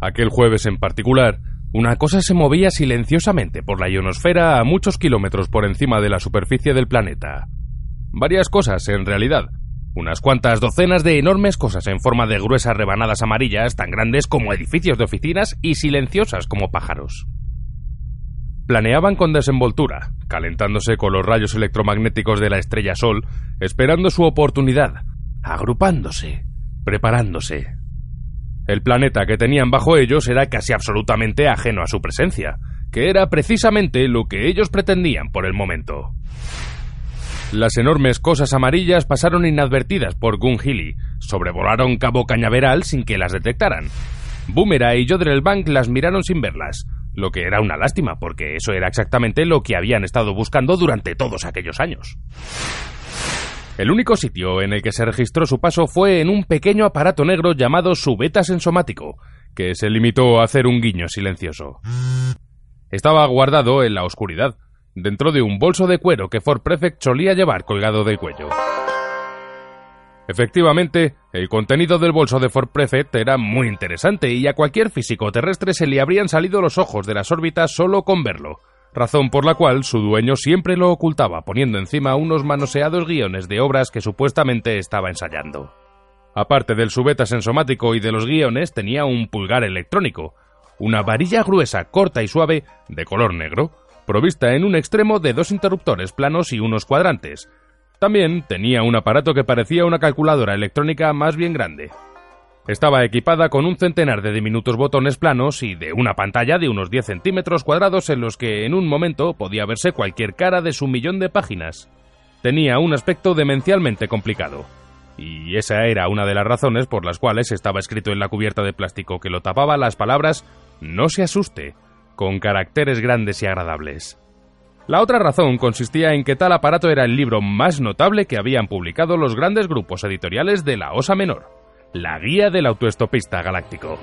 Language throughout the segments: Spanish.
Aquel jueves en particular, una cosa se movía silenciosamente por la ionosfera a muchos kilómetros por encima de la superficie del planeta. Varias cosas, en realidad. Unas cuantas docenas de enormes cosas en forma de gruesas rebanadas amarillas tan grandes como edificios de oficinas y silenciosas como pájaros. Planeaban con desenvoltura, calentándose con los rayos electromagnéticos de la estrella Sol, esperando su oportunidad, agrupándose, preparándose, el planeta que tenían bajo ellos era casi absolutamente ajeno a su presencia, que era precisamente lo que ellos pretendían por el momento. Las enormes cosas amarillas pasaron inadvertidas por Gun Hilly, sobrevolaron Cabo Cañaveral sin que las detectaran. Boomera y Bank las miraron sin verlas, lo que era una lástima, porque eso era exactamente lo que habían estado buscando durante todos aquellos años. El único sitio en el que se registró su paso fue en un pequeño aparato negro llamado su beta sensomático, que se limitó a hacer un guiño silencioso. Estaba guardado en la oscuridad, dentro de un bolso de cuero que Ford Prefect solía llevar colgado del cuello. Efectivamente, el contenido del bolso de Ford Prefect era muy interesante y a cualquier físico terrestre se le habrían salido los ojos de las órbitas solo con verlo, razón por la cual su dueño siempre lo ocultaba poniendo encima unos manoseados guiones de obras que supuestamente estaba ensayando. Aparte del subeta sensomático y de los guiones, tenía un pulgar electrónico, una varilla gruesa, corta y suave, de color negro, provista en un extremo de dos interruptores planos y unos cuadrantes. También tenía un aparato que parecía una calculadora electrónica más bien grande. Estaba equipada con un centenar de diminutos botones planos y de una pantalla de unos 10 centímetros cuadrados en los que en un momento podía verse cualquier cara de su millón de páginas. Tenía un aspecto demencialmente complicado. Y esa era una de las razones por las cuales estaba escrito en la cubierta de plástico que lo tapaba las palabras No se asuste, con caracteres grandes y agradables. La otra razón consistía en que tal aparato era el libro más notable que habían publicado los grandes grupos editoriales de la Osa Menor la guía del autoestopista galáctico.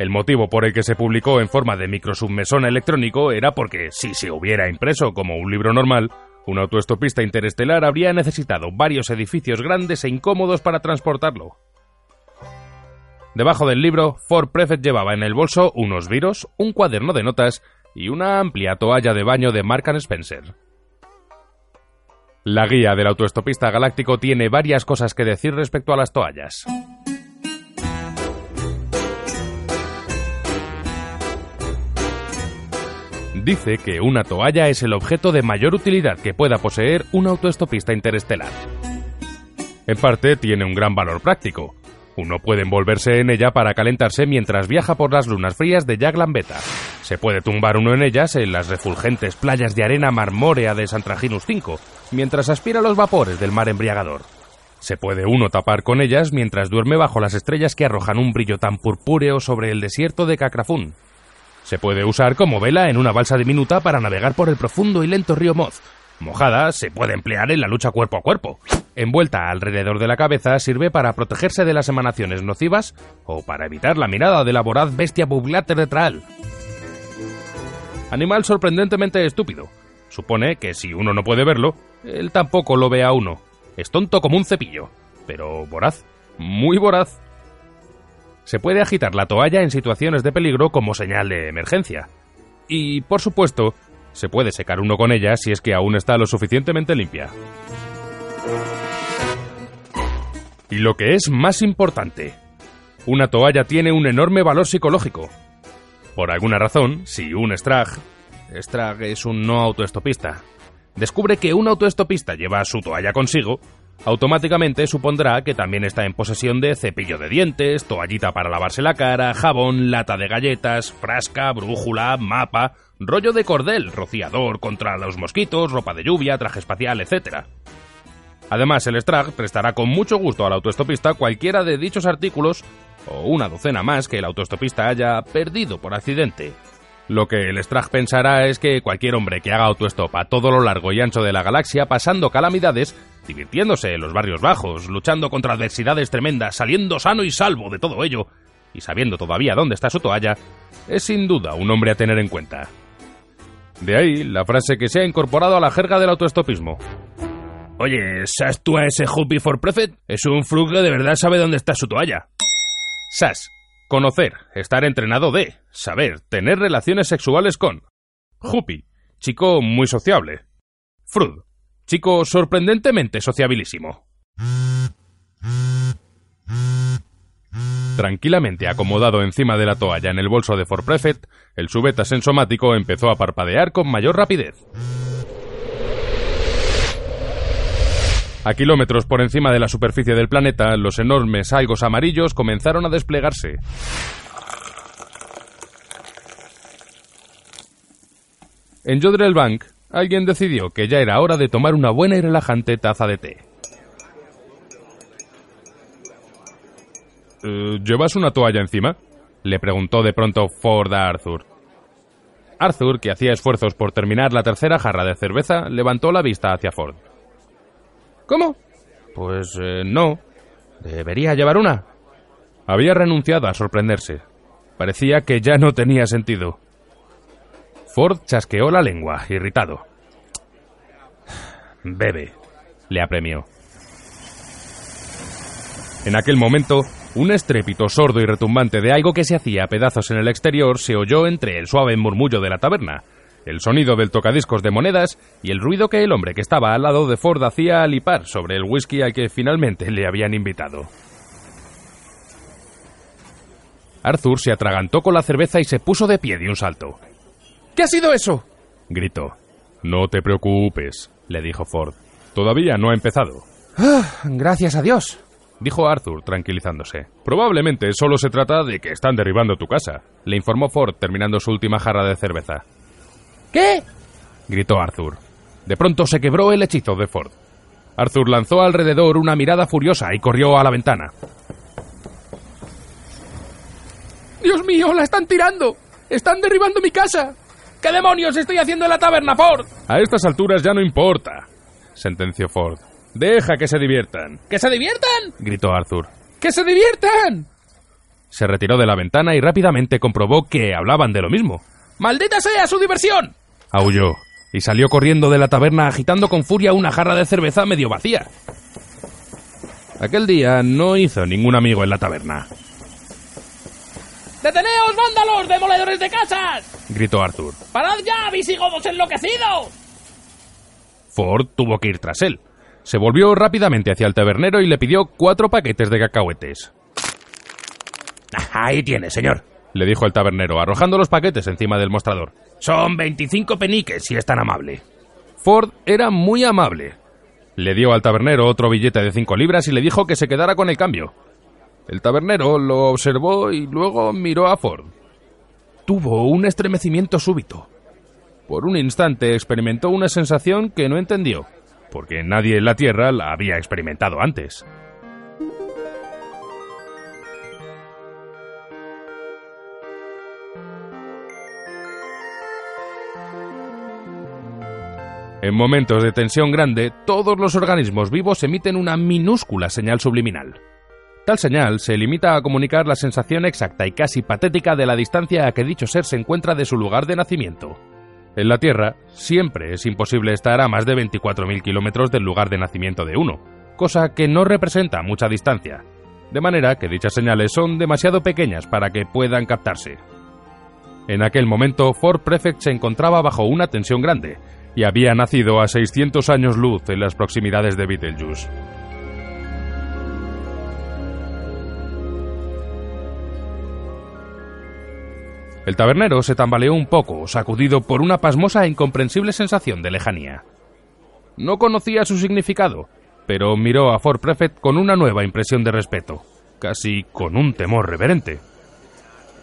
El motivo por el que se publicó en forma de microsubmesón electrónico era porque, si se hubiera impreso como un libro normal, un autoestopista interestelar habría necesitado varios edificios grandes e incómodos para transportarlo. Debajo del libro, Ford Prefect llevaba en el bolso unos virus, un cuaderno de notas y una amplia toalla de baño de Mark Spencer. La guía del autoestopista galáctico tiene varias cosas que decir respecto a las toallas. Dice que una toalla es el objeto de mayor utilidad que pueda poseer un autoestopista interestelar. En parte tiene un gran valor práctico. Uno puede envolverse en ella para calentarse mientras viaja por las lunas frías de Jaglan Beta. Se puede tumbar uno en ellas en las refulgentes playas de arena marmórea de Santraginus 5, mientras aspira los vapores del mar embriagador. Se puede uno tapar con ellas mientras duerme bajo las estrellas que arrojan un brillo tan purpúreo sobre el desierto de Cacrafún. Se puede usar como vela en una balsa diminuta para navegar por el profundo y lento río Moz. Mojada se puede emplear en la lucha cuerpo a cuerpo. Envuelta alrededor de la cabeza sirve para protegerse de las emanaciones nocivas o para evitar la mirada de la voraz bestia bublateretral. Animal sorprendentemente estúpido. Supone que si uno no puede verlo, él tampoco lo ve a uno. Es tonto como un cepillo, pero voraz, muy voraz. Se puede agitar la toalla en situaciones de peligro como señal de emergencia. Y, por supuesto, se puede secar uno con ella si es que aún está lo suficientemente limpia. Y lo que es más importante, una toalla tiene un enorme valor psicológico. Por alguna razón, si un Strag, es un no autoestopista, descubre que un autoestopista lleva su toalla consigo, automáticamente supondrá que también está en posesión de cepillo de dientes, toallita para lavarse la cara, jabón, lata de galletas, frasca, brújula, mapa, rollo de cordel, rociador contra los mosquitos, ropa de lluvia, traje espacial, etc. Además, el Strag prestará con mucho gusto al autoestopista cualquiera de dichos artículos o una docena más que el autoestopista haya perdido por accidente. Lo que el Strag pensará es que cualquier hombre que haga autostop a todo lo largo y ancho de la galaxia pasando calamidades, divirtiéndose en los barrios bajos, luchando contra adversidades tremendas, saliendo sano y salvo de todo ello, y sabiendo todavía dónde está su toalla, es sin duda un hombre a tener en cuenta. De ahí la frase que se ha incorporado a la jerga del autoestopismo. Oye, ¿sabes tú a ese Hoopy for Prefect? Es un frug que de verdad sabe dónde está su toalla. SAS. Conocer, estar entrenado de, saber, tener relaciones sexuales con. Hoopy. Chico muy sociable. Frud. Chico sorprendentemente sociabilísimo. Tranquilamente acomodado encima de la toalla en el bolso de For Prefect, el subeta sensomático empezó a parpadear con mayor rapidez. A kilómetros por encima de la superficie del planeta, los enormes algos amarillos comenzaron a desplegarse. En Jodrell Bank, alguien decidió que ya era hora de tomar una buena y relajante taza de té. Eh, ¿Llevas una toalla encima? le preguntó de pronto Ford a Arthur. Arthur, que hacía esfuerzos por terminar la tercera jarra de cerveza, levantó la vista hacia Ford. ¿Cómo? Pues eh, no. Debería llevar una. Había renunciado a sorprenderse. Parecía que ya no tenía sentido. Ford chasqueó la lengua, irritado. Bebe, le apremió. En aquel momento, un estrépito sordo y retumbante de algo que se hacía a pedazos en el exterior se oyó entre el suave murmullo de la taberna, el sonido del tocadiscos de monedas y el ruido que el hombre que estaba al lado de Ford hacía al hipar sobre el whisky al que finalmente le habían invitado. Arthur se atragantó con la cerveza y se puso de pie de un salto. ¿Qué ha sido eso? gritó. No te preocupes, le dijo Ford. Todavía no ha empezado. Ah, gracias a Dios, dijo Arthur, tranquilizándose. Probablemente solo se trata de que están derribando tu casa, le informó Ford terminando su última jarra de cerveza. ¿Qué? gritó Arthur. De pronto se quebró el hechizo de Ford. Arthur lanzó alrededor una mirada furiosa y corrió a la ventana. ¡Dios mío, la están tirando! ¡Están derribando mi casa! ¿Qué demonios estoy haciendo en la taberna, Ford? A estas alturas ya no importa, sentenció Ford. Deja que se diviertan. ¿Que se diviertan? gritó Arthur. ¡Que se diviertan! Se retiró de la ventana y rápidamente comprobó que hablaban de lo mismo. ¡Maldita sea su diversión! aulló, y salió corriendo de la taberna agitando con furia una jarra de cerveza medio vacía. Aquel día no hizo ningún amigo en la taberna. ¡Deteneos, vándalos, demoledores de casas! gritó Arthur. ¡Parad ya, visigodos enloquecidos! Ford tuvo que ir tras él. Se volvió rápidamente hacia el tabernero y le pidió cuatro paquetes de cacahuetes. Ahí tiene, señor, le dijo el tabernero, arrojando los paquetes encima del mostrador. Son 25 peniques, si es tan amable. Ford era muy amable. Le dio al tabernero otro billete de cinco libras y le dijo que se quedara con el cambio. El tabernero lo observó y luego miró a Ford. Tuvo un estremecimiento súbito. Por un instante experimentó una sensación que no entendió, porque nadie en la Tierra la había experimentado antes. En momentos de tensión grande, todos los organismos vivos emiten una minúscula señal subliminal. Tal señal se limita a comunicar la sensación exacta y casi patética de la distancia a que dicho ser se encuentra de su lugar de nacimiento. En la Tierra, siempre es imposible estar a más de 24.000 kilómetros del lugar de nacimiento de uno, cosa que no representa mucha distancia, de manera que dichas señales son demasiado pequeñas para que puedan captarse. En aquel momento, Ford Prefect se encontraba bajo una tensión grande, y había nacido a 600 años luz en las proximidades de Betelgeuse. El tabernero se tambaleó un poco, sacudido por una pasmosa e incomprensible sensación de lejanía. No conocía su significado, pero miró a Ford Prefect con una nueva impresión de respeto, casi con un temor reverente.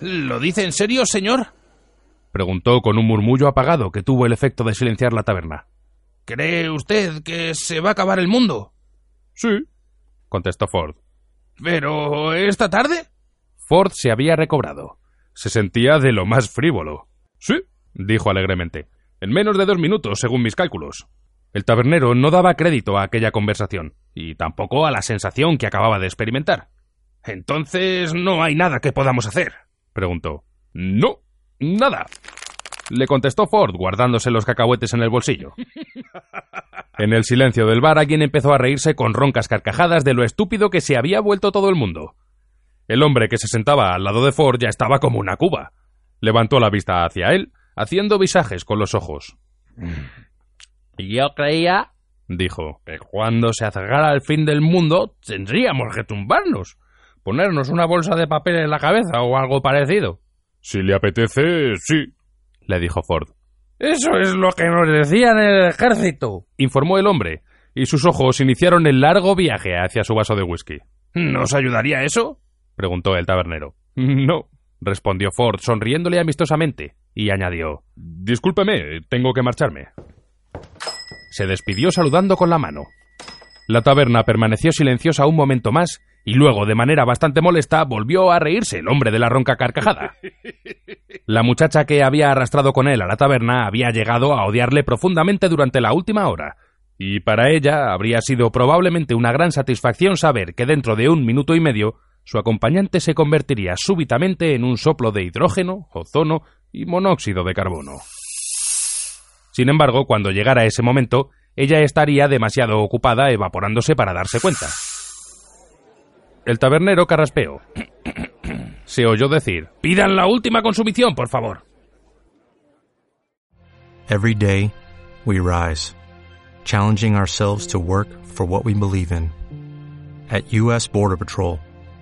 ¿Lo dice en serio, señor? preguntó con un murmullo apagado que tuvo el efecto de silenciar la taberna. ¿Cree usted que se va a acabar el mundo? Sí, contestó Ford. ¿Pero esta tarde? Ford se había recobrado. Se sentía de lo más frívolo. Sí, dijo alegremente. En menos de dos minutos, según mis cálculos. El tabernero no daba crédito a aquella conversación, y tampoco a la sensación que acababa de experimentar. Entonces no hay nada que podamos hacer, preguntó. No, nada, le contestó Ford, guardándose los cacahuetes en el bolsillo. En el silencio del bar alguien empezó a reírse con roncas carcajadas de lo estúpido que se había vuelto todo el mundo. El hombre que se sentaba al lado de Ford ya estaba como una cuba. Levantó la vista hacia él, haciendo visajes con los ojos. Yo creía, dijo, que cuando se acercara el fin del mundo tendríamos que tumbarnos, ponernos una bolsa de papel en la cabeza o algo parecido. Si le apetece, sí, le dijo Ford. Eso es lo que nos decían en el ejército, informó el hombre, y sus ojos iniciaron el largo viaje hacia su vaso de whisky. ¿Nos ayudaría eso? Preguntó el tabernero. No, respondió Ford, sonriéndole amistosamente, y añadió Discúlpeme, tengo que marcharme. Se despidió saludando con la mano. La taberna permaneció silenciosa un momento más y luego, de manera bastante molesta, volvió a reírse el hombre de la ronca carcajada. La muchacha que había arrastrado con él a la taberna había llegado a odiarle profundamente durante la última hora, y para ella habría sido probablemente una gran satisfacción saber que dentro de un minuto y medio su acompañante se convertiría súbitamente en un soplo de hidrógeno, ozono y monóxido de carbono. Sin embargo, cuando llegara ese momento, ella estaría demasiado ocupada evaporándose para darse cuenta. El tabernero carraspeó. Se oyó decir, pidan la última consumición, por favor. Every day, we rise, challenging ourselves to work for what we believe in. At U.S. Border Patrol,